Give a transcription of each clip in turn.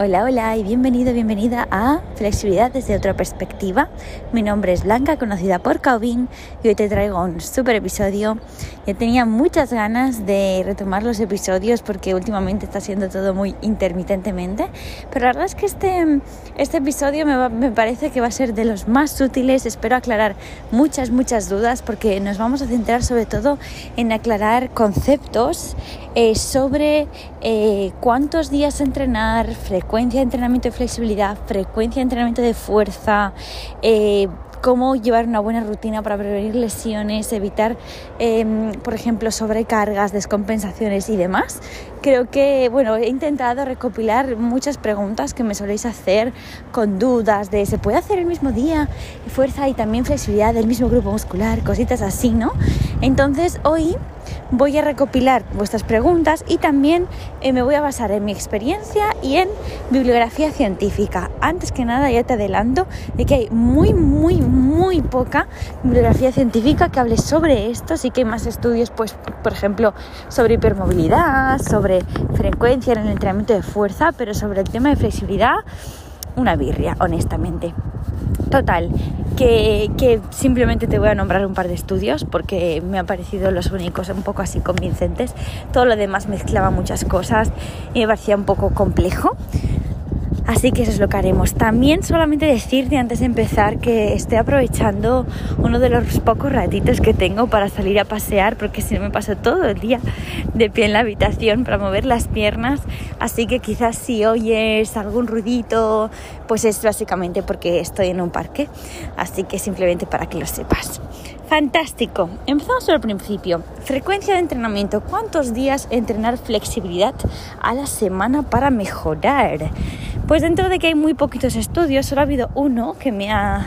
Hola, hola y bienvenido, bienvenida a Flexibilidad desde otra perspectiva. Mi nombre es Blanca, conocida por Calvin, y hoy te traigo un super episodio. Ya tenía muchas ganas de retomar los episodios porque últimamente está siendo todo muy intermitentemente, pero la verdad es que este, este episodio me, me parece que va a ser de los más útiles. Espero aclarar muchas, muchas dudas porque nos vamos a centrar sobre todo en aclarar conceptos eh, sobre eh, cuántos días entrenar, frecuencia de entrenamiento de flexibilidad, frecuencia de entrenamiento de fuerza, eh, cómo llevar una buena rutina para prevenir lesiones, evitar, em, por ejemplo, sobrecargas, descompensaciones y demás. Creo que, bueno, he intentado recopilar muchas preguntas que me soléis hacer con dudas de ¿se puede hacer el mismo día fuerza y también flexibilidad del mismo grupo muscular? Cositas así, ¿no? Entonces, hoy voy a recopilar vuestras preguntas y también eh, me voy a basar en mi experiencia y en bibliografía científica. Antes que nada, ya te adelanto de que hay muy, muy, muy poca bibliografía científica que hable sobre esto. Sí que hay más estudios, pues, por ejemplo, sobre hipermovilidad, sobre frecuencia en el entrenamiento de fuerza, pero sobre el tema de flexibilidad, una birria, honestamente. Total, que, simplemente te voy a nombrar un par de estudios porque me han parecido los únicos un poco así convincentes. Todo lo demás mezclaba muchas cosas y me parecía un poco complejo. Así que eso es lo que haremos. También solamente decirte antes de empezar que estoy aprovechando uno de los pocos ratitos que tengo para salir a pasear porque si no me paso todo el día de pie en la habitación para mover las piernas. Así que quizás si oyes algún ruidito, pues es básicamente porque estoy en un parque. Así que simplemente para que lo sepas. Fantástico. Empezamos por el principio. Frecuencia de entrenamiento. ¿Cuántos días entrenar flexibilidad a la semana para mejorar? Pues dentro de que hay muy poquitos estudios, solo ha habido uno que me ha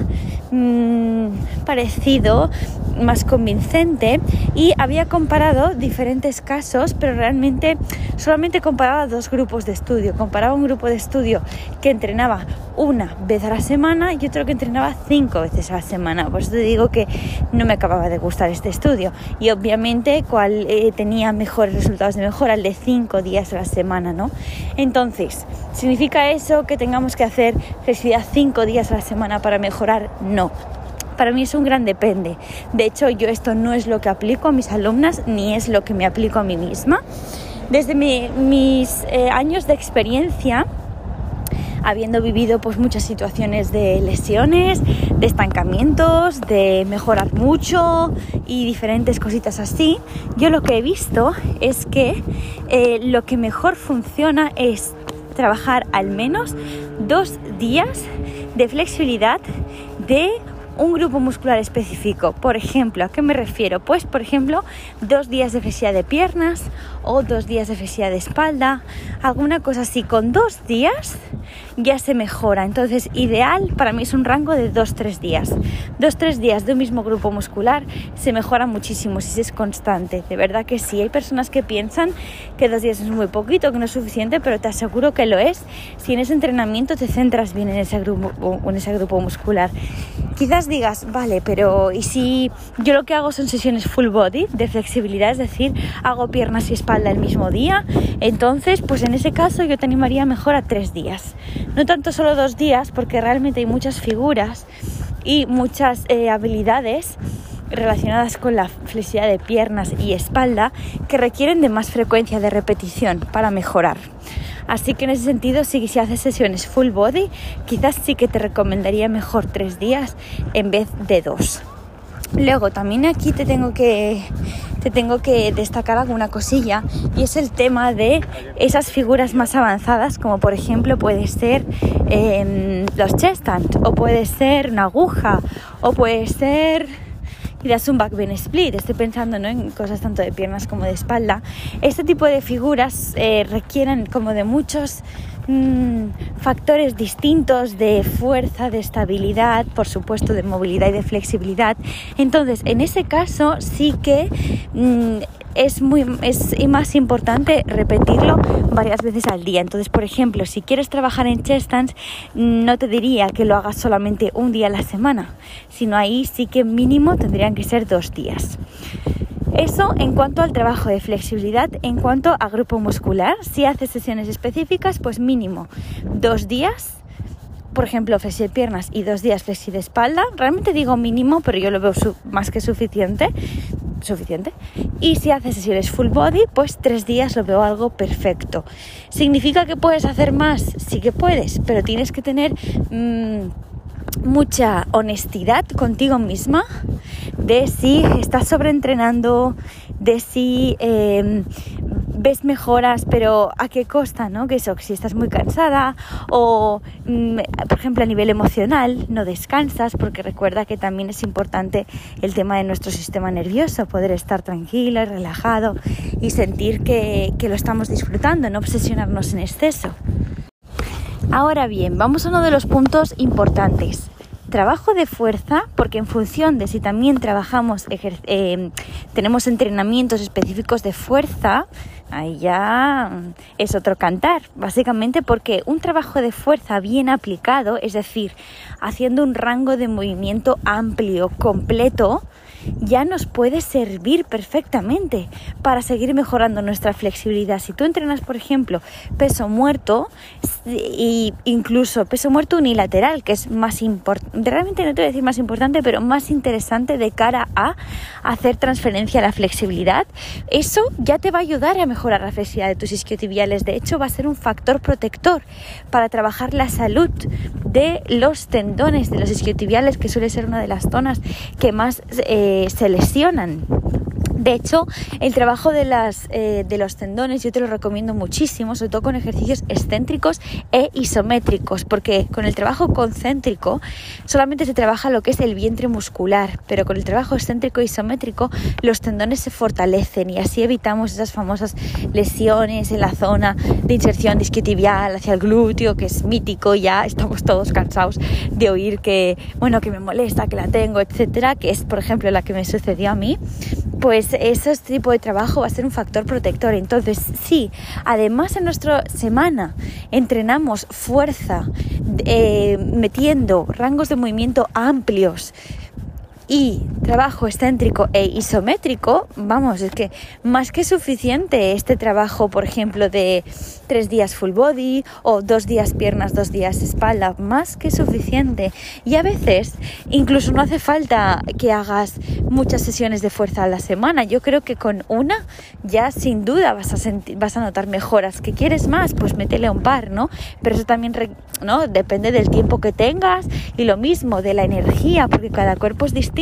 mmm, parecido más convincente y había comparado diferentes casos, pero realmente solamente comparaba dos grupos de estudio. Comparaba un grupo de estudio que entrenaba una vez a la semana y otro que entrenaba cinco veces a la semana. Por eso te digo que no me acababa de gustar este estudio. Y obviamente cuál eh, tenía mejores resultados de mejora, el de cinco días a la semana, ¿no? Entonces, ¿significa eso que tengamos que hacer flexibilidad cinco días a la semana para mejorar? No para mí es un gran depende. De hecho, yo esto no es lo que aplico a mis alumnas ni es lo que me aplico a mí misma. Desde mis eh, años de experiencia, habiendo vivido pues muchas situaciones de lesiones, de estancamientos, de mejorar mucho y diferentes cositas así, yo lo que he visto es que eh, lo que mejor funciona es trabajar al menos dos días de flexibilidad de un grupo muscular específico. Por ejemplo, ¿a qué me refiero? Pues, por ejemplo, dos días de flexibilidad de piernas o dos días de flexibilidad de espalda, alguna cosa así. Con dos días ya se mejora. Entonces, ideal para mí es un rango de dos, tres días. Dos, tres días de un mismo grupo muscular se mejora muchísimo si es constante. De verdad que sí. Hay personas que piensan que dos días es muy poquito, que no es suficiente, pero te aseguro que lo es si en ese entrenamiento te centras bien en ese grupo, en ese grupo muscular. Quizás digas, vale, pero ¿y si yo lo que hago son sesiones full body de flexibilidad, es decir, hago piernas y espalda el mismo día? Entonces, pues en ese caso yo te animaría mejor a tres días. No tanto solo dos días, porque realmente hay muchas figuras y muchas eh, habilidades relacionadas con la flexibilidad de piernas y espalda que requieren de más frecuencia de repetición para mejorar. Así que en ese sentido, si, si haces sesiones full body, quizás sí que te recomendaría mejor tres días en vez de dos. Luego también aquí te tengo que te tengo que destacar alguna cosilla y es el tema de esas figuras más avanzadas como por ejemplo puede ser eh, los chest o puede ser una aguja o puede ser y das un back split. Estoy pensando ¿no? en cosas tanto de piernas como de espalda. Este tipo de figuras eh, requieren como de muchos mmm, factores distintos de fuerza, de estabilidad, por supuesto de movilidad y de flexibilidad. Entonces, en ese caso sí que mmm, es, muy, es más importante repetirlo varias veces al día. Entonces, por ejemplo, si quieres trabajar en chest stands, no te diría que lo hagas solamente un día a la semana, sino ahí sí que mínimo tendrían que ser dos días. Eso en cuanto al trabajo de flexibilidad, en cuanto a grupo muscular, si haces sesiones específicas, pues mínimo dos días por ejemplo, flexi de piernas y dos días flexi de espalda, realmente digo mínimo, pero yo lo veo más que suficiente. Suficiente. Y si haces sesiones full body, pues tres días lo veo algo perfecto. ¿Significa que puedes hacer más? Sí que puedes, pero tienes que tener mmm, mucha honestidad contigo misma de si estás sobreentrenando, de si eh, ves mejoras, pero a qué costa, ¿no? Que eso, si estás muy cansada o, mm, por ejemplo, a nivel emocional, no descansas, porque recuerda que también es importante el tema de nuestro sistema nervioso, poder estar tranquila, relajado y sentir que, que lo estamos disfrutando, no obsesionarnos en exceso. Ahora bien, vamos a uno de los puntos importantes trabajo de fuerza, porque en función de si también trabajamos, eh, tenemos entrenamientos específicos de fuerza, ahí ya es otro cantar, básicamente porque un trabajo de fuerza bien aplicado, es decir, haciendo un rango de movimiento amplio, completo, ya nos puede servir perfectamente para seguir mejorando nuestra flexibilidad. Si tú entrenas, por ejemplo, peso muerto e incluso peso muerto unilateral, que es más importante, realmente no te voy a decir más importante, pero más interesante de cara a hacer transferencia a la flexibilidad, eso ya te va a ayudar a mejorar la flexibilidad de tus isquiotibiales. De hecho, va a ser un factor protector para trabajar la salud de los tendones de los isquiotibiales, que suele ser una de las zonas que más eh, se lesionan. De hecho, el trabajo de, las, eh, de los tendones yo te lo recomiendo muchísimo, sobre todo con ejercicios excéntricos e isométricos, porque con el trabajo concéntrico solamente se trabaja lo que es el vientre muscular, pero con el trabajo excéntrico e isométrico los tendones se fortalecen y así evitamos esas famosas lesiones en la zona de inserción disquiotibial hacia el glúteo, que es mítico, ya estamos todos cansados de oír que, bueno, que me molesta, que la tengo, etcétera, que es, por ejemplo, la que me sucedió a mí pues ese tipo de trabajo va a ser un factor protector. Entonces, sí, además en nuestra semana entrenamos fuerza, eh, metiendo rangos de movimiento amplios, y trabajo excéntrico e isométrico, vamos, es que más que suficiente este trabajo, por ejemplo, de tres días full body o dos días piernas, dos días espalda, más que suficiente. Y a veces incluso no hace falta que hagas muchas sesiones de fuerza a la semana. Yo creo que con una ya sin duda vas a, sentir, vas a notar mejoras. ¿Que quieres más? Pues métele un par, ¿no? Pero eso también ¿no? depende del tiempo que tengas y lo mismo de la energía, porque cada cuerpo es distinto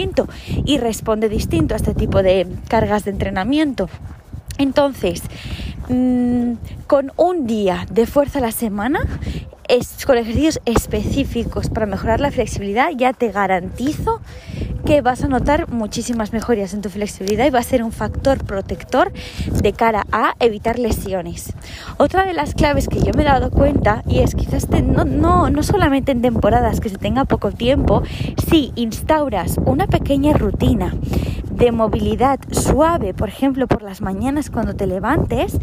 y responde distinto a este tipo de cargas de entrenamiento. Entonces, mm, con un día de fuerza a la semana, es, con ejercicios específicos para mejorar la flexibilidad, ya te garantizo que vas a notar muchísimas mejorías en tu flexibilidad y va a ser un factor protector de cara a evitar lesiones. Otra de las claves que yo me he dado cuenta, y es quizás no, no, no solamente en temporadas que se tenga poco tiempo, si instauras una pequeña rutina de movilidad suave, por ejemplo, por las mañanas cuando te levantes,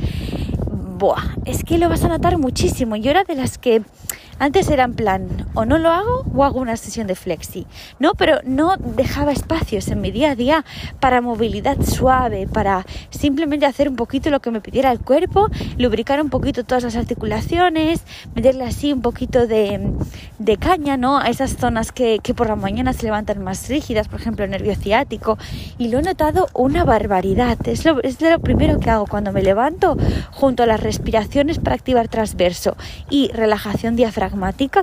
Buah, es que lo vas a notar muchísimo. Yo era de las que antes era en plan, o no lo hago o hago una sesión de flexi. No, pero no dejaba espacios en mi día a día para movilidad suave, para simplemente hacer un poquito lo que me pidiera el cuerpo, lubricar un poquito todas las articulaciones, meterle así un poquito de, de caña, ¿no? A esas zonas que, que por la mañana se levantan más rígidas, por ejemplo, el nervio ciático. Y lo he notado una barbaridad. Es lo, es lo primero que hago cuando me levanto, junto a las respiraciones para activar transverso y relajación diafragmática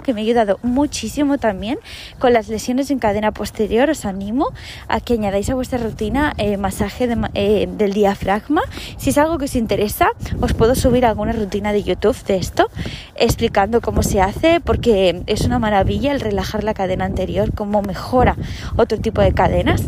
que me ha ayudado muchísimo también con las lesiones en cadena posterior. Os animo a que añadáis a vuestra rutina eh, masaje eh, del diafragma. Si es algo que os interesa, os puedo subir alguna rutina de YouTube de esto explicando cómo se hace porque es una maravilla el relajar la cadena anterior, cómo mejora otro tipo de cadenas.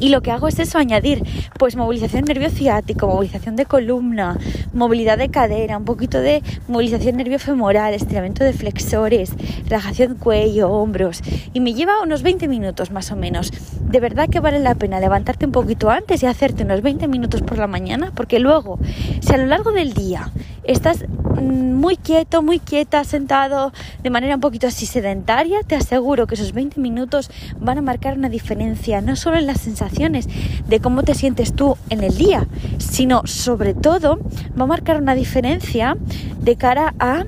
Y lo que hago es eso, añadir pues movilización nervio ciático, movilización de columna, movilidad de cadera, un poquito de movilización nervio femoral, estiramiento de flexores, relajación cuello, hombros. Y me lleva unos 20 minutos más o menos. De verdad que vale la pena levantarte un poquito antes y hacerte unos 20 minutos por la mañana, porque luego, si a lo largo del día estás mm, muy quieto, muy quieta, sentado de manera un poquito así sedentaria, te aseguro que esos 20 minutos van a marcar una diferencia, no solo en las sensaciones de cómo te sientes tú en el día, sino sobre todo va a marcar una diferencia de cara a...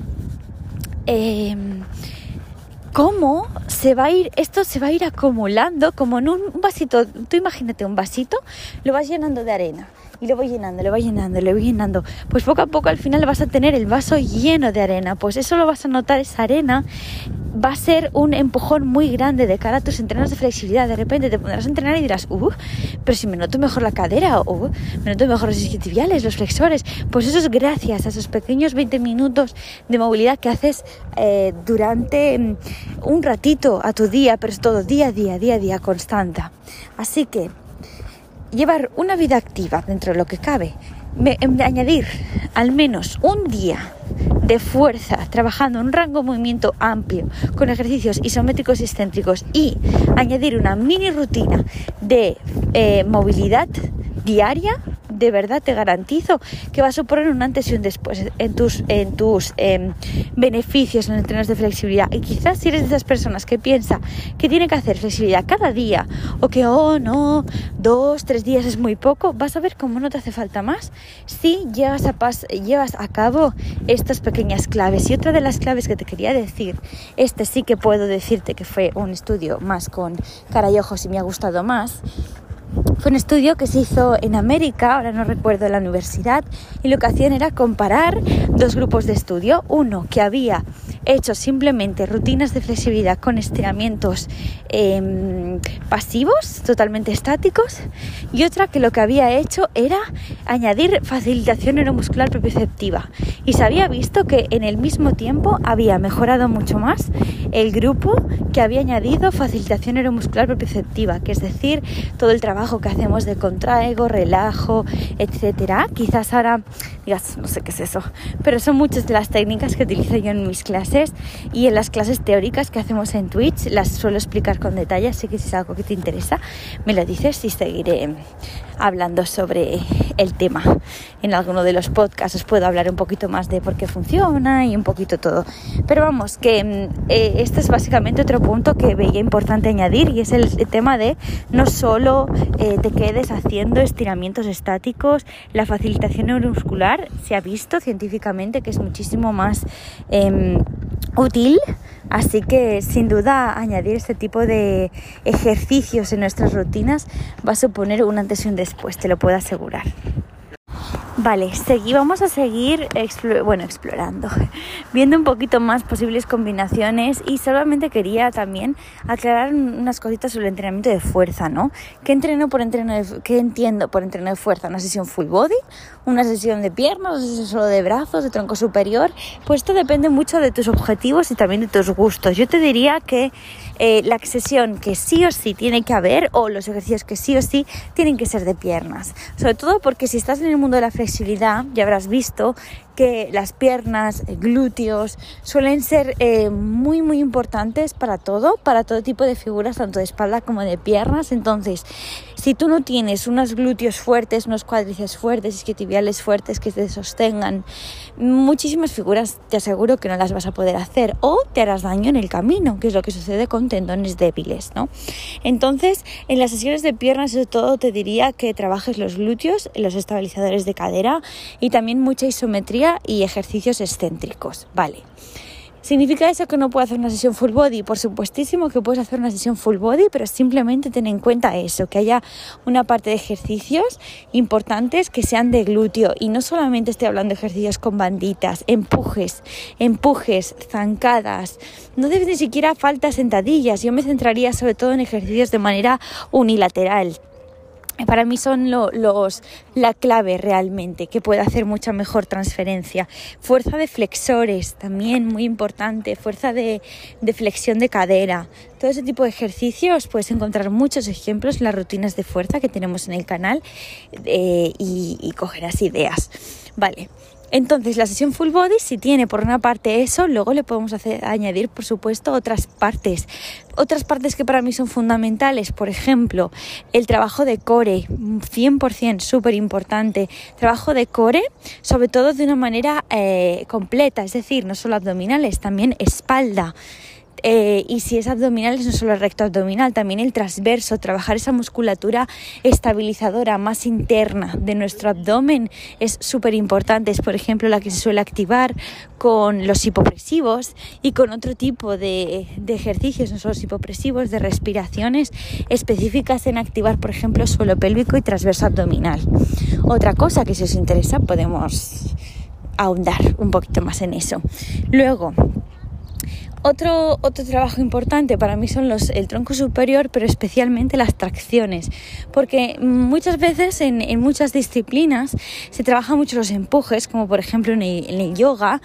Em, cómo se va a ir, esto se va a ir acumulando como en un vasito, tú imagínate un vasito, lo vas llenando de arena y lo voy llenando, lo voy llenando, lo voy llenando. Pues poco a poco al final vas a tener el vaso lleno de arena. Pues eso lo vas a notar, esa arena va a ser un empujón muy grande de cara a tus entrenos de flexibilidad. De repente te pondrás a entrenar y dirás, uh, pero si me noto mejor la cadera, o uh, me noto mejor los isquiotibiales, los flexores. Pues eso es gracias a esos pequeños 20 minutos de movilidad que haces eh, durante mm, un ratito a tu día, pero es todo día a día, día a día, constante. Así que llevar una vida activa dentro de lo que cabe, añadir al menos un día de fuerza, trabajando un rango de movimiento amplio, con ejercicios isométricos y excéntricos, y añadir una mini rutina de eh, movilidad diaria, de verdad te garantizo que va a suponer un antes y un después en tus, en tus em, beneficios en entrenos de flexibilidad. Y quizás si eres de esas personas que piensa que tiene que hacer flexibilidad cada día o que, oh no, dos, tres días es muy poco, vas a ver cómo no te hace falta más si llevas a, llevas a cabo estas pequeñas claves. Y otra de las claves que te quería decir, este sí que puedo decirte que fue un estudio más con cara y ojos y me ha gustado más, fue un estudio que se hizo en América, ahora no recuerdo la universidad, y lo que hacían era comparar dos grupos de estudio. Uno que había hecho simplemente rutinas de flexibilidad con estiramientos em, pasivos, totalmente estáticos, y otra que lo que había hecho era añadir facilitación neuromuscular propioceptiva. Y se había visto que en el mismo tiempo había mejorado mucho más el grupo que había añadido facilitación neuromuscular propioceptiva, que es decir, todo el trabajo que hacemos de contraigo, relajo, etcétera. Quizás ahora digas, no sé qué es eso, pero son muchas de las técnicas que utilizo yo en mis clases y en las clases teóricas que hacemos en Twitch las suelo explicar con detalle, así que si es algo que te interesa, me lo dices y seguiré hablando sobre el tema. En alguno de los podcasts os puedo hablar un poquito más de por qué funciona y un poquito todo. Pero vamos, que mm, eh, este es básicamente otro punto que veía importante añadir y es el, tema de no solo eh, te quedes haciendo estiramientos estáticos, la facilitación neuromuscular se ha visto científicamente que es muchísimo más em, útil Así que sin duda añadir este tipo de ejercicios en nuestras rutinas va a suponer un antes y un después, te lo puedo asegurar. Vale, seguí, vamos a seguir bueno, explorando, viendo un poquito más posibles combinaciones y solamente quería también aclarar unas cositas sobre el entrenamiento de fuerza, ¿no? ¿Qué entreno por entreno qué entiendo por entreno de fuerza? ¿Una sesión full body? ¿Una sesión de piernas? ¿Una sesión solo de brazos, de tronco superior? Pues esto depende mucho de tus objetivos y también de tus gustos. Yo te diría que eh, la sesión que sí o sí tiene que haber o los ejercicios que sí o sí tienen que ser de piernas. Sobre todo porque si estás en el mundo de la flexibilidad, ya habrás visto que las piernas, eh, glúteos, suelen ser eh, muy muy importantes para todo, para todo tipo de figuras, tanto de espalda como de piernas. Entonces, si tú no tienes unos glúteos fuertes, unos cuádriceps fuertes, isquiotibiales fuertes que te sostengan, muchísimas figuras te aseguro que no las vas a poder hacer o te harás daño en el camino, que es lo que sucede con tendones débiles, ¿no? Entonces, en las sesiones de piernas, sobre todo, te diría que trabajes los glúteos, los estabilizadores de cadera y también mucha isometría y ejercicios excéntricos, ¿vale? ¿Significa eso que no puedo hacer una sesión full body? Por supuestísimo que puedes hacer una sesión full body, pero simplemente ten en cuenta eso, que haya una parte de ejercicios importantes que sean de glúteo. Y no solamente estoy hablando de ejercicios con banditas, empujes, empujes, zancadas. No debes ni siquiera falta sentadillas. Yo me centraría sobre todo en ejercicios de manera unilateral para mí son los, la clave realmente, que puede hacer mucha mejor transferencia. Fuerza de flexores, también muy importante, fuerza de, flexión de cadera. Todo ese tipo de ejercicios puedes encontrar muchos ejemplos en las rutinas de fuerza que tenemos en el canal eh, y, y cogerás ideas. Vale, Entonces, la sesión full body, si tiene por una parte eso, luego le podemos hacer, añadir, por supuesto, otras partes. Otras partes que para mí son fundamentales, por ejemplo, el trabajo de core, 100% súper importante. Trabajo de core, sobre todo de una manera eh, completa, es decir, no solo abdominales, también espalda. Eh, y si es abdominal, no solo el recto abdominal, también el transverso, trabajar esa musculatura estabilizadora más interna de nuestro abdomen es súper importante. Es, por ejemplo, la que se suele activar con los hipopresivos y con otro tipo de, de ejercicios, no solo los hipopresivos, de respiraciones específicas en activar, por ejemplo, suelo pélvico y transverso abdominal. Otra cosa que si os interesa podemos ahondar un poquito más en eso. Luego, otro, otro trabajo importante para mí son los, el tronco superior, pero especialmente las tracciones, porque muchas veces en, en muchas disciplinas se trabajan mucho los empujes, como por ejemplo en el, en el yoga,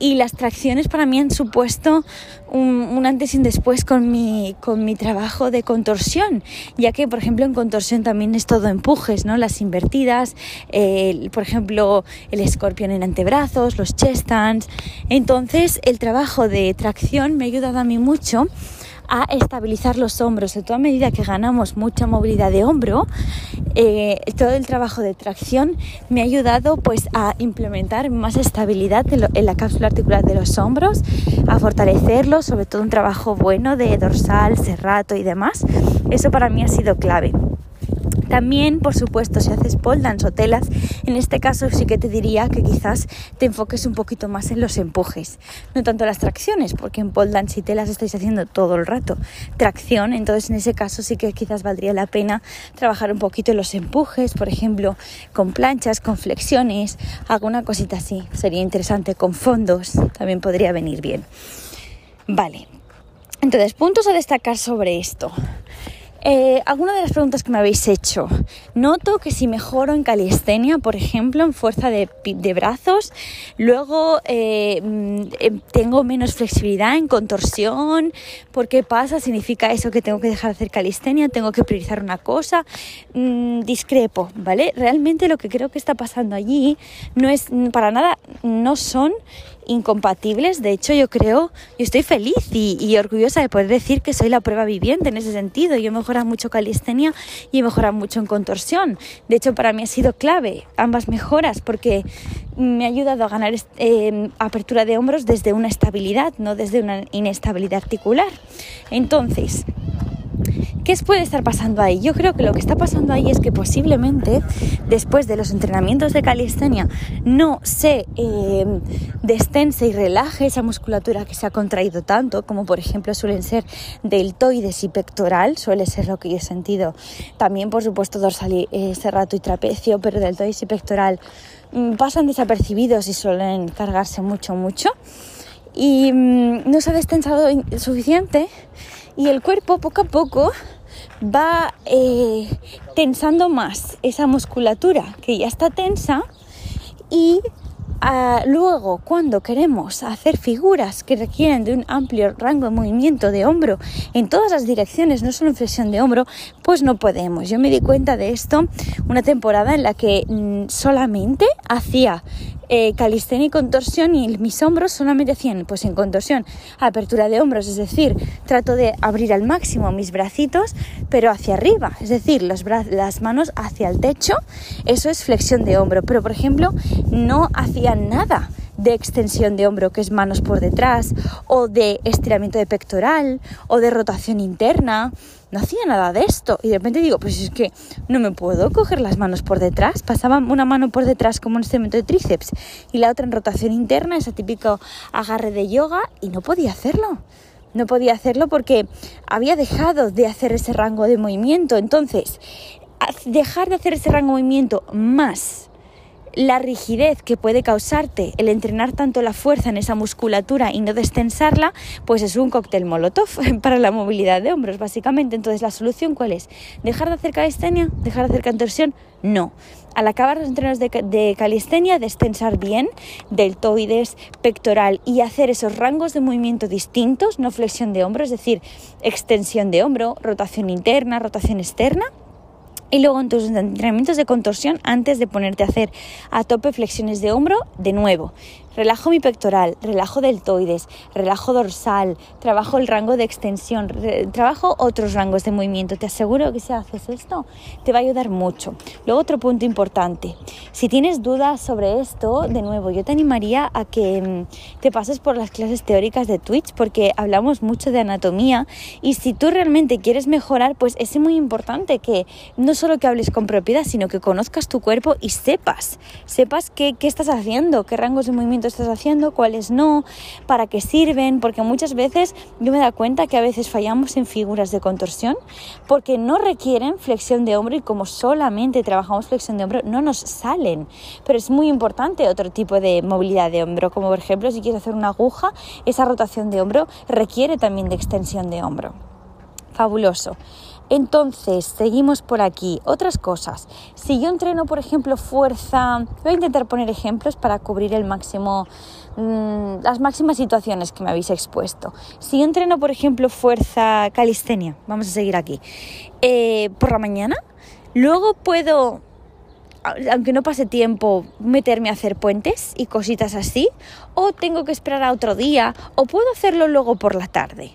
y las tracciones para mí han supuesto un, un, antes y un después con mi, con mi trabajo de contorsión, ya que por ejemplo en contorsión también es todo empujes, ¿no? las invertidas, eh, por ejemplo el escorpión en antebrazos, los chest stands, entonces el trabajo de tracción me ha ayudado a mí mucho a estabilizar los hombros, sobre todo a medida que ganamos mucha movilidad de hombro, eh, todo el trabajo de tracción me ha ayudado pues a implementar más estabilidad en, en la cápsula articular de los hombros, a fortalecerlo, sobre todo un trabajo bueno de dorsal, serrato y demás. Eso para mí ha sido clave. También, por supuesto, si haces pole dance o telas, en este caso sí que te diría que quizás te enfoques un poquito más en los empujes, no tanto las tracciones, porque en pole dance y telas estáis haciendo todo el rato tracción, entonces en ese caso sí que quizás valdría la pena trabajar un poquito en los empujes, por ejemplo, con planchas, con flexiones, alguna cosita así, sería interesante, con fondos, también podría venir bien. Vale, entonces, puntos a destacar sobre esto. Eh, alguna de las preguntas que me habéis hecho. Noto que si mejoro en calistenia, por ejemplo, en fuerza de, de brazos, luego eh, mm, em, tengo menos flexibilidad en contorsión. ¿Por qué pasa? ¿Significa eso que tengo que dejar de hacer calistenia? ¿Tengo que priorizar una cosa? Mm, discrepo, ¿vale? Realmente lo que creo que está pasando allí no es para nada, no son incompatibles. De hecho, yo creo, yo estoy feliz y, orgullosa de poder decir que soy la prueba viviente en ese sentido. Yo he mejorado mucho calistenia y he mejorado mucho en contorsión. De hecho, para mí ha sido clave ambas mejoras porque me ha ayudado a ganar eh, apertura de hombros desde una estabilidad, no desde una inestabilidad articular. Entonces, ¿Qué puede estar pasando ahí? Yo creo que lo que está pasando ahí es que posiblemente después de los entrenamientos de calistenia no se eh, y relaje esa musculatura que se ha contraído tanto, como por ejemplo suelen ser deltoides y pectoral, suele ser lo que yo he sentido. También, por supuesto, dorsal y eh, serrato y trapecio, pero deltoides y pectoral mm, pasan desapercibidos y suelen cargarse mucho, mucho. Y mm, no se ha destensado suficiente y el cuerpo poco a poco va eh, tensando más esa musculatura que ya está tensa y uh, luego cuando queremos hacer figuras que requieren de un amplio rango de movimiento de hombro en todas las direcciones, no solo en flexión de hombro, pues no podemos. Yo me di cuenta de esto una temporada en la que mm, solamente hacía eh, calistenia y contorsión y mis hombros solamente hacían, pues en contorsión, apertura de hombros, es decir, trato de abrir al máximo mis bracitos, pero hacia arriba, es decir, los las manos hacia el techo, eso es flexión de hombro, pero por ejemplo, no hacía nada de extensión de hombro, que es manos por detrás, o de estiramiento de pectoral, o de rotación interna. No hacía nada de esto. Y de repente digo, pues es que no me puedo coger las manos por detrás. Pasaba una mano por detrás como un estiramiento de tríceps y la otra en rotación interna, ese típico agarre de yoga, y no podía hacerlo. No podía hacerlo porque había dejado de hacer ese rango de movimiento. Entonces, dejar de hacer ese rango de movimiento más la rigidez que puede causarte el entrenar tanto la fuerza en esa musculatura y no destensarla, pues es un cóctel molotov para la movilidad de hombros, básicamente. Entonces, ¿la solución cuál es? ¿Dejar de hacer calistenia? ¿Dejar de hacer contorsión? No. Al acabar los entrenos de, de calistenia, destensar bien deltoides, pectoral y hacer esos rangos de movimiento distintos, no flexión de hombro, es decir, extensión de hombro, rotación interna, rotación externa Y luego en tus entrenamientos de contorsión, antes de ponerte a hacer a tope flexiones de hombro, de nuevo, Relajo mi pectoral, relajo deltoides, relajo dorsal, trabajo el rango de extensión, trabajo otros rangos de movimiento. Te aseguro que si haces esto te va a ayudar mucho. Luego otro punto importante, si tienes dudas sobre esto, de nuevo, yo te animaría a que mm, te pases por las clases teóricas de Twitch porque hablamos mucho de anatomía y si tú realmente quieres mejorar, pues es muy importante que no solo que hables con propiedad, sino que conozcas tu cuerpo y sepas, sepas qué, qué estás haciendo, qué rangos de movimiento estás haciendo, cuáles no, para qué sirven, porque muchas veces yo me da cuenta que a veces fallamos en figuras de contorsión porque no requieren flexión de hombro y como solamente trabajamos flexión de hombro no nos salen. Pero es muy importante otro tipo de movilidad de hombro, como por ejemplo si quieres hacer una aguja, esa rotación de hombro requiere también de extensión de hombro. Fabuloso. Entonces, seguimos por aquí. Otras cosas. Si yo entreno, por ejemplo, fuerza, voy a intentar poner ejemplos para cubrir el máximo, mm, las máximas situaciones que me habéis expuesto. Si yo entreno, por ejemplo, fuerza calistenia, vamos a seguir aquí, eh, por la mañana, luego puedo aunque no pase tiempo, meterme a hacer puentes y cositas así, o tengo que esperar a otro día, o puedo hacerlo luego por la tarde.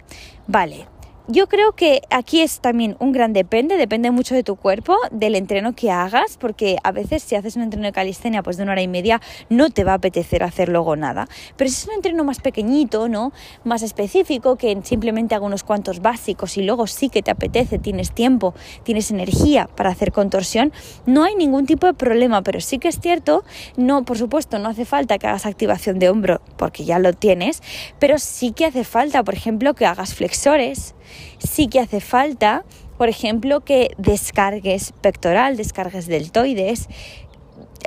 Vale, yo creo que aquí es también un gran depende, depende mucho de tu cuerpo, del entreno que hagas, porque a veces si haces un entreno de calistenia pues de una hora y media no te va a apetecer hacer luego nada. Pero si es un entreno más pequeñito, ¿no? Más específico, que simplemente hago unos cuantos básicos y luego sí que te apetece, tienes tiempo, tienes energía para hacer contorsión, no hay ningún tipo de problema, pero sí que es cierto, no, por supuesto, no hace falta que hagas activación de hombro, porque ya lo tienes, pero sí que hace falta, por ejemplo, que hagas flexores, sí que hace falta, por ejemplo, que descargues pectoral, descargues deltoides.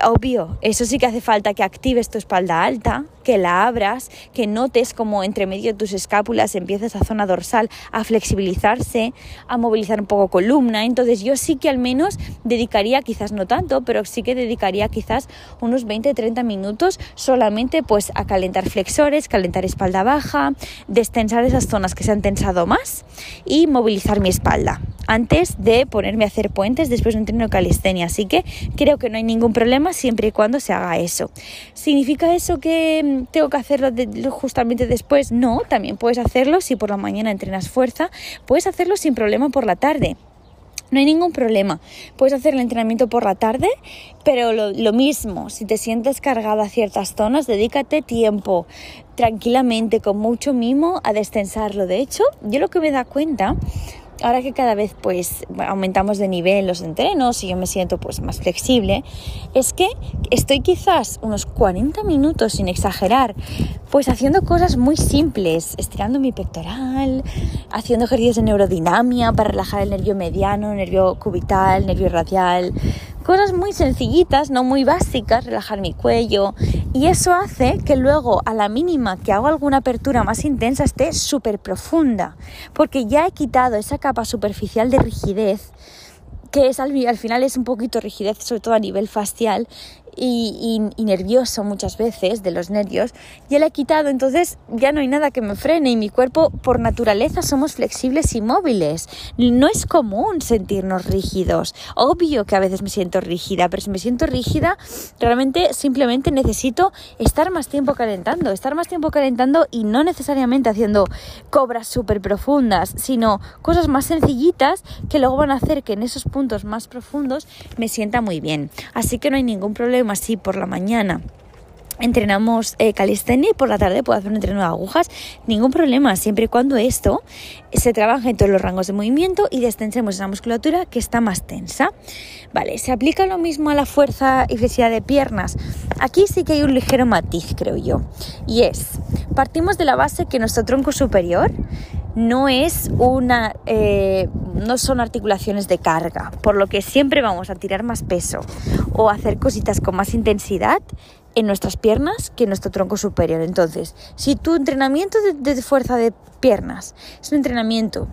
Obvio, eso sí que hace falta que actives tu espalda alta, que la abras, que notes como entre medio de tus escápulas empieza esa zona dorsal a flexibilizarse, a movilizar un poco columna. Entonces yo sí que al menos dedicaría, quizás no tanto, pero sí que dedicaría quizás unos 20-30 minutos solamente pues a calentar flexores, calentar espalda baja, destensar esas zonas que se han tensado más y movilizar mi espalda antes de ponerme a hacer puentes después de un entreno de calistenia. Así que creo que no hay ningún problema siempre y cuando se haga eso. ¿Significa eso que tengo que hacerlo justamente después. No, también puedes hacerlo si por la mañana entrenas fuerza, puedes hacerlo sin problema por la tarde. No hay ningún problema. Puedes hacer el entrenamiento por la tarde, pero lo, lo, mismo, si te sientes cargada a ciertas zonas, dedícate tiempo tranquilamente, con mucho mimo, a destensarlo. De hecho, yo lo que me da cuenta ahora que cada vez pues aumentamos de nivel los entrenos y yo me siento pues más flexible, es que estoy quizás unos 40 minutos sin exagerar, pues haciendo cosas muy simples, estirando mi pectoral, haciendo ejercicios de neurodinamia para relajar el nervio mediano, nervio cubital, nervio radial, Cosas muy sencillitas, no muy básicas, relajar mi cuello. Y eso hace que luego, a la mínima que hago alguna apertura más intensa, esté súper profunda. Porque ya he quitado esa capa superficial de rigidez que es al, al, final es un poquito rigidez, sobre todo a nivel facial, y, nervioso muchas veces de los nervios, ya le he quitado, entonces ya no hay nada que me frene y mi cuerpo por naturaleza somos flexibles y móviles. No es común sentirnos rígidos. Obvio que a veces me siento rígida, pero si me siento rígida, realmente simplemente necesito estar más tiempo calentando, estar más tiempo calentando y no necesariamente haciendo cobras súper profundas, sino cosas más sencillitas que luego van a hacer que en esos puntos más profundos me sienta muy bien. Así que no hay ningún problema así por la mañana entrenamos eh, calistenia y por la tarde puedo hacer un entreno de agujas, ningún problema, siempre y cuando esto se trabaje en todos los rangos de movimiento y destensemos esa musculatura que está más tensa. Vale, se aplica lo mismo a la fuerza y flexibilidad de piernas. Aquí sí que hay un ligero matiz, creo yo, y es, partimos de la base que nuestro tronco superior no es una eh, no son articulaciones de carga por lo que siempre vamos a tirar más peso o hacer cositas con más intensidad en nuestras piernas que en nuestro tronco superior entonces si tu entrenamiento de fuerza de piernas es un entrenamiento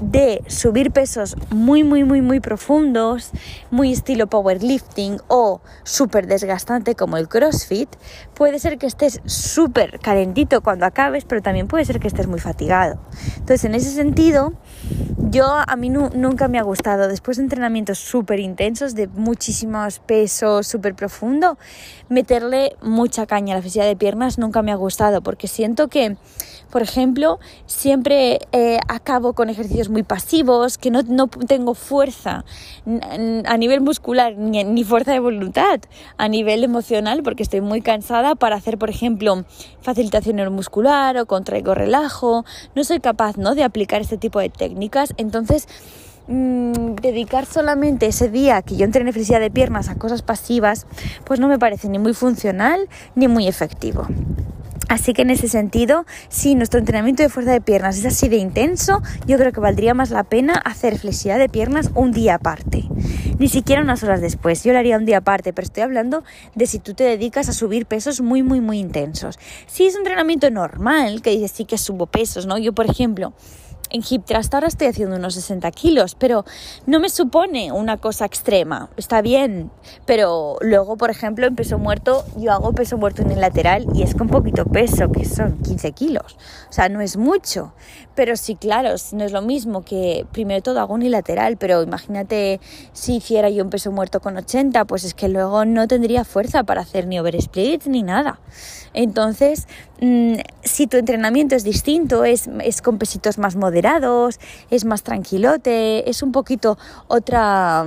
de subir pesos muy, muy, muy, muy profundos, muy estilo powerlifting o súper desgastante como el CrossFit, puede ser que estés súper calentito cuando acabes, pero también puede ser que estés muy fatigado. Entonces, en ese sentido, yo a mí nunca me ha gustado, después de entrenamientos súper intensos, de muchísimos pesos, súper profundo, meterle mucha caña a la flexibilidad de piernas nunca me ha gustado, porque siento que por ejemplo, siempre eh, acabo con ejercicios muy pasivos, que no, no tengo fuerza a nivel muscular ni, ni, fuerza de voluntad a nivel emocional, porque estoy muy cansada para hacer, por ejemplo, facilitación neuromuscular o contraigo relajo. No soy capaz ¿no? de aplicar este tipo de técnicas. Entonces, mm, dedicar solamente ese día que yo entrené flexibilidad de piernas a cosas pasivas, pues no me parece ni muy funcional ni muy efectivo. Así que en ese sentido, si nuestro entrenamiento de fuerza de piernas es así de intenso, yo creo que valdría más la pena hacer flexibilidad de piernas un día aparte. Ni siquiera unas horas después. Yo lo haría un día aparte, pero estoy hablando de si tú te dedicas a subir pesos muy, muy, muy intensos. Si es un entrenamiento normal, que dices sí que subo pesos, ¿no? Yo, por ejemplo, en Hip Trust ahora estoy haciendo unos 60 kilos, pero no me supone una cosa extrema. Está bien, pero luego, por ejemplo, en peso muerto, yo hago peso muerto en el lateral y es con poquito peso, que son 15 kilos. O sea, no es mucho. Pero sí, claro, no es lo mismo que primero todo hago unilateral, pero imagínate si hiciera yo un peso muerto con 80, pues es que luego no tendría fuerza para hacer ni over splits ni nada. Entonces, si tu entrenamiento es distinto, es, es con pesitos más moderados, es más tranquilote, es un poquito otra...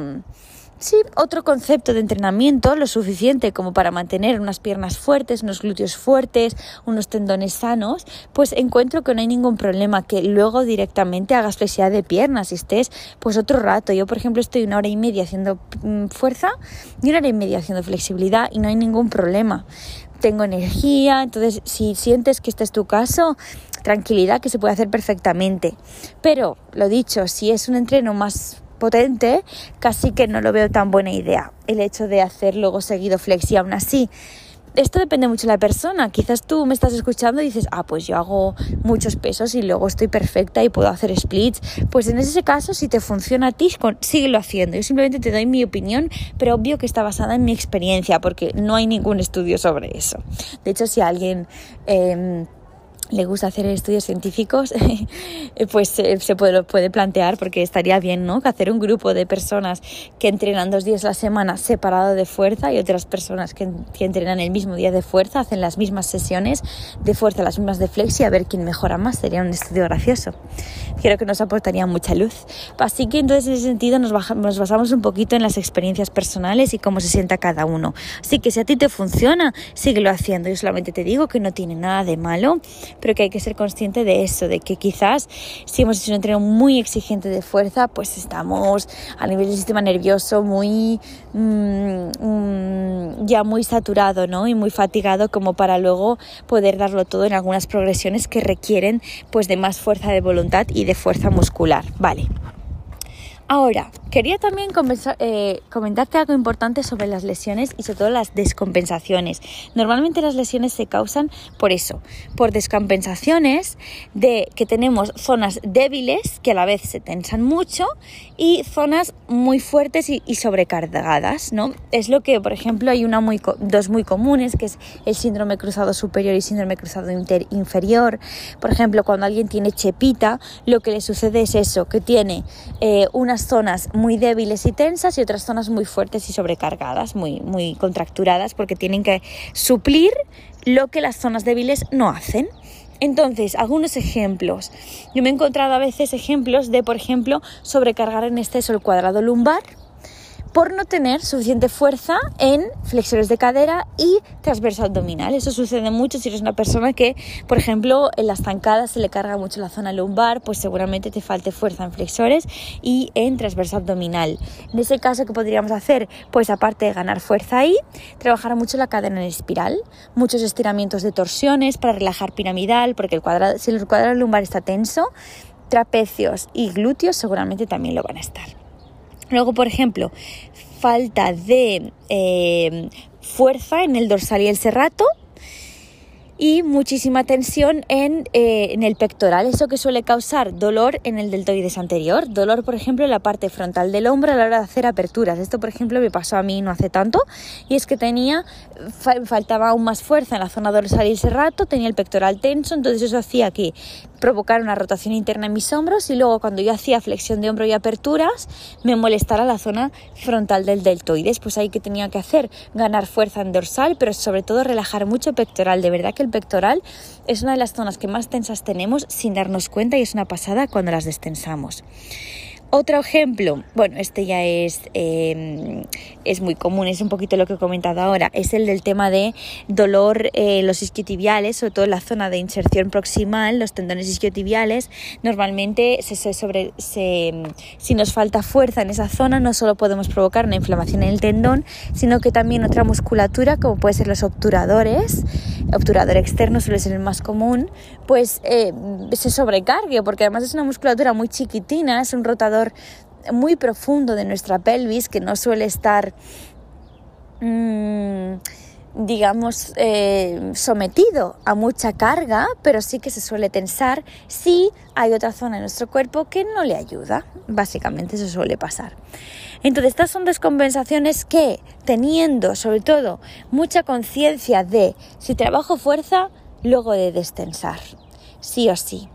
Sí, otro concepto de entrenamiento lo suficiente como para mantener unas piernas fuertes, unos glúteos fuertes, unos tendones sanos, pues encuentro que no hay ningún problema que luego directamente hagas flexibilidad de piernas y estés pues otro rato. Yo, por ejemplo, estoy una hora y media haciendo mm, fuerza y una hora y media haciendo flexibilidad y no hay ningún problema tengo energía, entonces si sientes que este es tu caso, tranquilidad que se puede hacer perfectamente. Pero, lo dicho, si es un entreno más potente, casi que no lo veo tan buena idea el hecho de hacer luego seguido flexi aún así esto depende mucho de la persona. Quizás tú me estás escuchando y dices, ah, pues yo hago muchos pesos y luego estoy perfecta y puedo hacer splits. Pues en ese caso, si te funciona a ti, síguelo haciendo. Yo simplemente te doy mi opinión, pero obvio que está basada en mi experiencia, porque no hay ningún estudio sobre eso. De hecho, si alguien... Eh, le gusta hacer estudios científicos, pues eh, se puede, puede plantear porque estaría bien, ¿no? Que hacer un grupo de personas que entrenan dos días a la semana separado de fuerza y otras personas que, que, entrenan el mismo día de fuerza, hacen las mismas sesiones de fuerza, las mismas de flexi, a ver quién mejora más. Sería un estudio gracioso. Creo que nos aportaría mucha luz. Así que entonces en ese sentido nos, nos basamos un poquito en las experiencias personales y cómo se sienta cada uno. Así que si a ti te funciona, síguelo haciendo. Yo solamente te digo que no tiene nada de malo pero que hay que ser consciente de eso, de que quizás si hemos hecho un entreno muy exigente de fuerza, pues estamos a nivel del sistema nervioso muy mm, mm, ya muy saturado, ¿no? Y muy fatigado como para luego poder darlo todo en algunas progresiones que requieren pues de más fuerza de voluntad y de fuerza muscular, ¿vale? Ahora, quería también eh, comentarte algo importante sobre las lesiones y sobre todo las descompensaciones. Normalmente las lesiones se causan por eso, por descompensaciones de que tenemos zonas débiles que a la vez se tensan mucho y zonas muy fuertes y, sobrecargadas, ¿no? Es lo que, por ejemplo, hay una muy, dos muy comunes, que es el síndrome cruzado superior y síndrome cruzado inferior. Por ejemplo, cuando alguien tiene chepita, lo que le sucede es eso, que tiene eh, unas zonas muy débiles y tensas y otras zonas muy fuertes y sobrecargadas, muy, muy contracturadas, porque tienen que suplir lo que las zonas débiles no hacen. Entonces, algunos ejemplos. Yo me he encontrado a veces ejemplos de, por ejemplo, sobrecargar en exceso el cuadrado lumbar, por no tener suficiente fuerza en flexores de cadera y transverso abdominal. Eso sucede mucho si eres una persona que, por ejemplo, en las zancadas se le carga mucho la zona lumbar, pues seguramente te falte fuerza en flexores y en transverso abdominal. En ese caso, ¿qué podríamos hacer? Pues aparte de ganar fuerza ahí, trabajar mucho la cadena en espiral, muchos estiramientos de torsiones para relajar piramidal, porque el cuadrado, si el cuadrado lumbar está tenso, trapecios y glúteos seguramente también lo van a estar. Luego, por ejemplo, falta de eh, fuerza en el dorsal y el serrato. Y muchísima tensión en, eh, en, el pectoral, eso que suele causar dolor en el deltoides anterior, dolor por ejemplo en la parte frontal del hombro a la hora de hacer aperturas. Esto por ejemplo me pasó a mí no hace tanto. Y es que tenía, faltaba aún más fuerza en la zona dorsal y el serrato, tenía el pectoral tenso, entonces eso hacía que provocara una rotación interna en mis hombros. Y luego cuando yo hacía flexión de hombro y aperturas me molestara la zona frontal del deltoides, pues ahí que tenía que hacer, ganar fuerza en dorsal, pero sobre todo relajar mucho pectoral, de verdad que el pectoral es una de las zonas que más tensas tenemos sin darnos cuenta y es una pasada cuando las destensamos. Otro ejemplo, bueno, este ya es, em, es muy común, es un poquito lo que he comentado ahora, es el del tema de dolor en los isquiotibiales, sobre todo en la zona de inserción proximal, los tendones isquiotibiales. Normalmente, si nos falta fuerza en esa zona, no solo podemos provocar una inflamación en el tendón, sino que también otra musculatura, como puede ser los obturadores, obturador externo suele ser el más común, pues eh, se sobrecargue, porque además es una musculatura muy chiquitina, es un rotador muy profundo de nuestra pelvis que no suele estar, mm, digamos, eh, sometido a mucha carga, pero sí que se suele tensar si hay otra zona de nuestro cuerpo que no le ayuda. Básicamente eso suele pasar. Entonces, estas son descompensaciones que, teniendo sobre todo mucha conciencia de si trabajo fuerza, luego de destensar, sí o sí.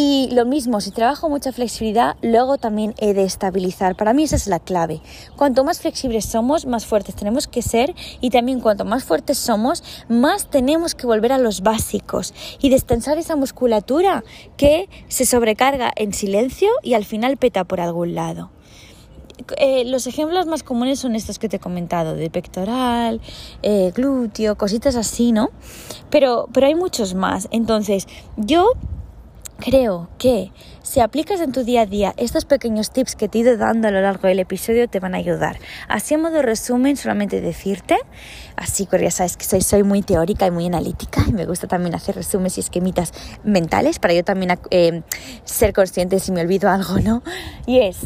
Y lo mismo, si trabajo mucha flexibilidad, luego también he de estabilizar. Para mí esa es la clave. Cuanto más flexibles somos, más fuertes tenemos que ser y también cuanto más fuertes somos, más tenemos que volver a los básicos y destensar esa musculatura que se sobrecarga en silencio y al final peta por algún lado. Eh, los ejemplos más comunes son estos que te he comentado, de pectoral, eh, glúteo, cositas así, ¿no? Pero, pero hay muchos más. Entonces, yo Creo que si aplicas en tu día a día estos pequeños tips que te he ido dando a lo largo del episodio te van a ayudar. Así a modo resumen, solamente decirte, así que ya sabes que soy, soy muy teórica y muy analítica y me gusta también hacer resúmenes y esquemitas mentales para yo también eh, ser consciente si me olvido algo, ¿no? Y es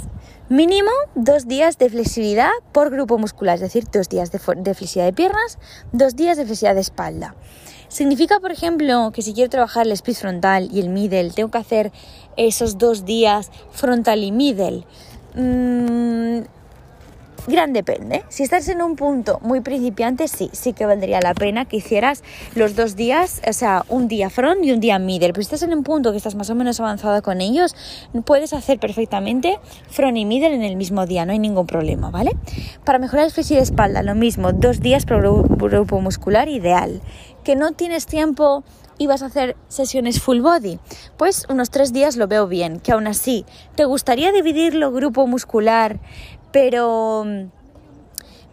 mínimo dos días de flexibilidad por grupo muscular, es decir, dos días de, de flexibilidad de piernas, dos días de flexibilidad de espalda. Significa, por ejemplo, que si quiero trabajar el split frontal y el middle, tengo que hacer esos dos días frontal y middle. Mm, gran depende. Si estás en un punto muy principiante, sí, sí que valdría la pena que hicieras los dos días, o sea, un día front y un día middle. Pero si estás en un punto que estás más o menos avanzado con ellos, puedes hacer perfectamente front y middle en el mismo día, no hay ningún problema, ¿vale? Para mejorar el de espalda, lo mismo, dos días por grupo muscular ideal que no tienes tiempo y vas a hacer sesiones full body, pues unos tres días lo veo bien, que aún así te gustaría dividirlo grupo muscular, pero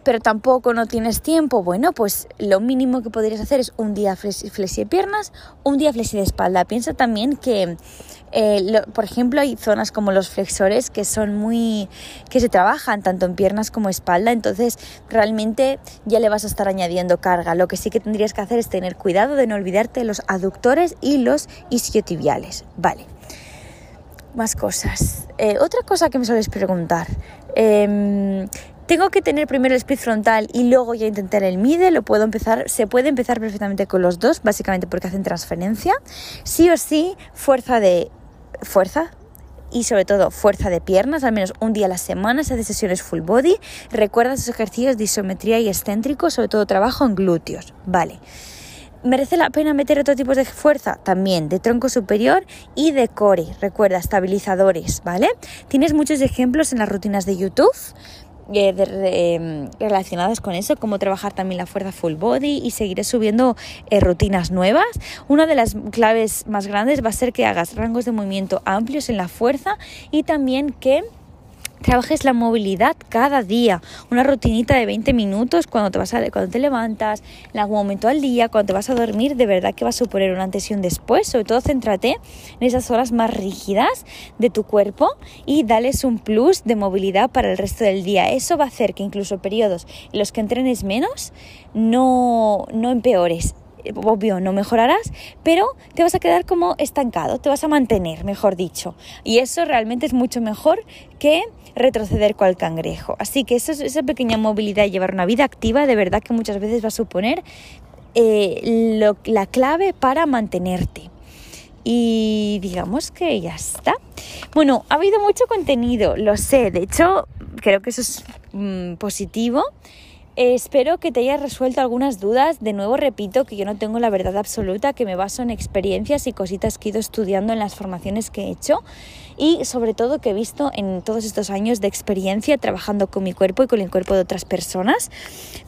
pero tampoco no tienes tiempo, bueno, pues lo mínimo que podrías hacer es un día flexi de piernas, un día flexi de espalda. Piensa también que eh, por ejemplo, hay zonas como los flexores que son muy que se trabajan tanto en piernas como espalda, entonces realmente ya le vas a estar añadiendo carga. Lo que sí que tendrías que hacer es tener cuidado de no olvidarte los aductores y los isquiotibiales. Vale. Más cosas. Eh, otra cosa que me sueles preguntar. Em, tengo que tener primero el split frontal y luego ya intentar el middle, lo puedo empezar, se puede empezar perfectamente con los dos, básicamente porque hacen transferencia. Sí o sí, fuerza de fuerza y sobre todo fuerza de piernas, al menos un día a la semana, se hace sesiones full body. Recuerda sus ejercicios de isometría y excéntrico, sobre todo trabajo en glúteos. Vale. ¿Merece la pena meter otro tipo de fuerza? También, de tronco superior y de core. Recuerda, estabilizadores, ¿vale? Tienes muchos ejemplos en las rutinas de YouTube. Eh, em, relacionadas con eso, cómo trabajar también la fuerza full body y seguiré subiendo eh, rutinas nuevas. Una de las claves más grandes va a ser que hagas rangos de movimiento amplios en la fuerza y también que trabajes la movilidad cada día, una rutinita de 20 minutos cuando te vas a, cuando te levantas, en algún momento al día, cuando te vas a dormir, de verdad que va a suponer un antes y un después, sobre todo céntrate en esas horas más rígidas de tu cuerpo y dales un plus de movilidad para el resto del día. Eso va a hacer que incluso periodos en los que entrenes menos no, no empeores, obvio no mejorarás, pero te vas a quedar como estancado, te vas a mantener, mejor dicho. Y eso realmente es mucho mejor que retroceder cual cangrejo. Así que esa pequeña movilidad y llevar una vida activa de verdad que muchas veces va a suponer eh, la clave para mantenerte. Y digamos que ya está. Bueno, ha habido mucho contenido, lo sé. De hecho, creo que eso es mm, positivo. espero que te hayas resuelto algunas dudas. De nuevo repito que yo no tengo la verdad absoluta, que me baso en experiencias y cositas que he ido estudiando en las formaciones que he hecho y sobre todo que he visto en todos estos años de experiencia trabajando con mi cuerpo y con el cuerpo de otras personas.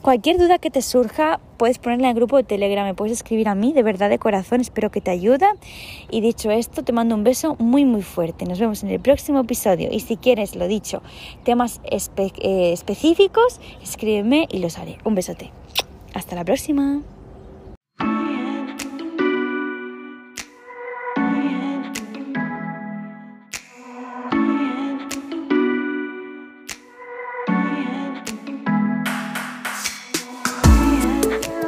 Cualquier duda que te surja, puedes ponerla en el grupo de Telegram, me puedes escribir a mí, de verdad de corazón, espero que te ayude. Y dicho esto, te mando un beso muy muy fuerte. Nos vemos en el próximo episodio y si quieres, lo dicho, temas eh, específicos, escríbeme y los haré. Un besote. Hasta la próxima.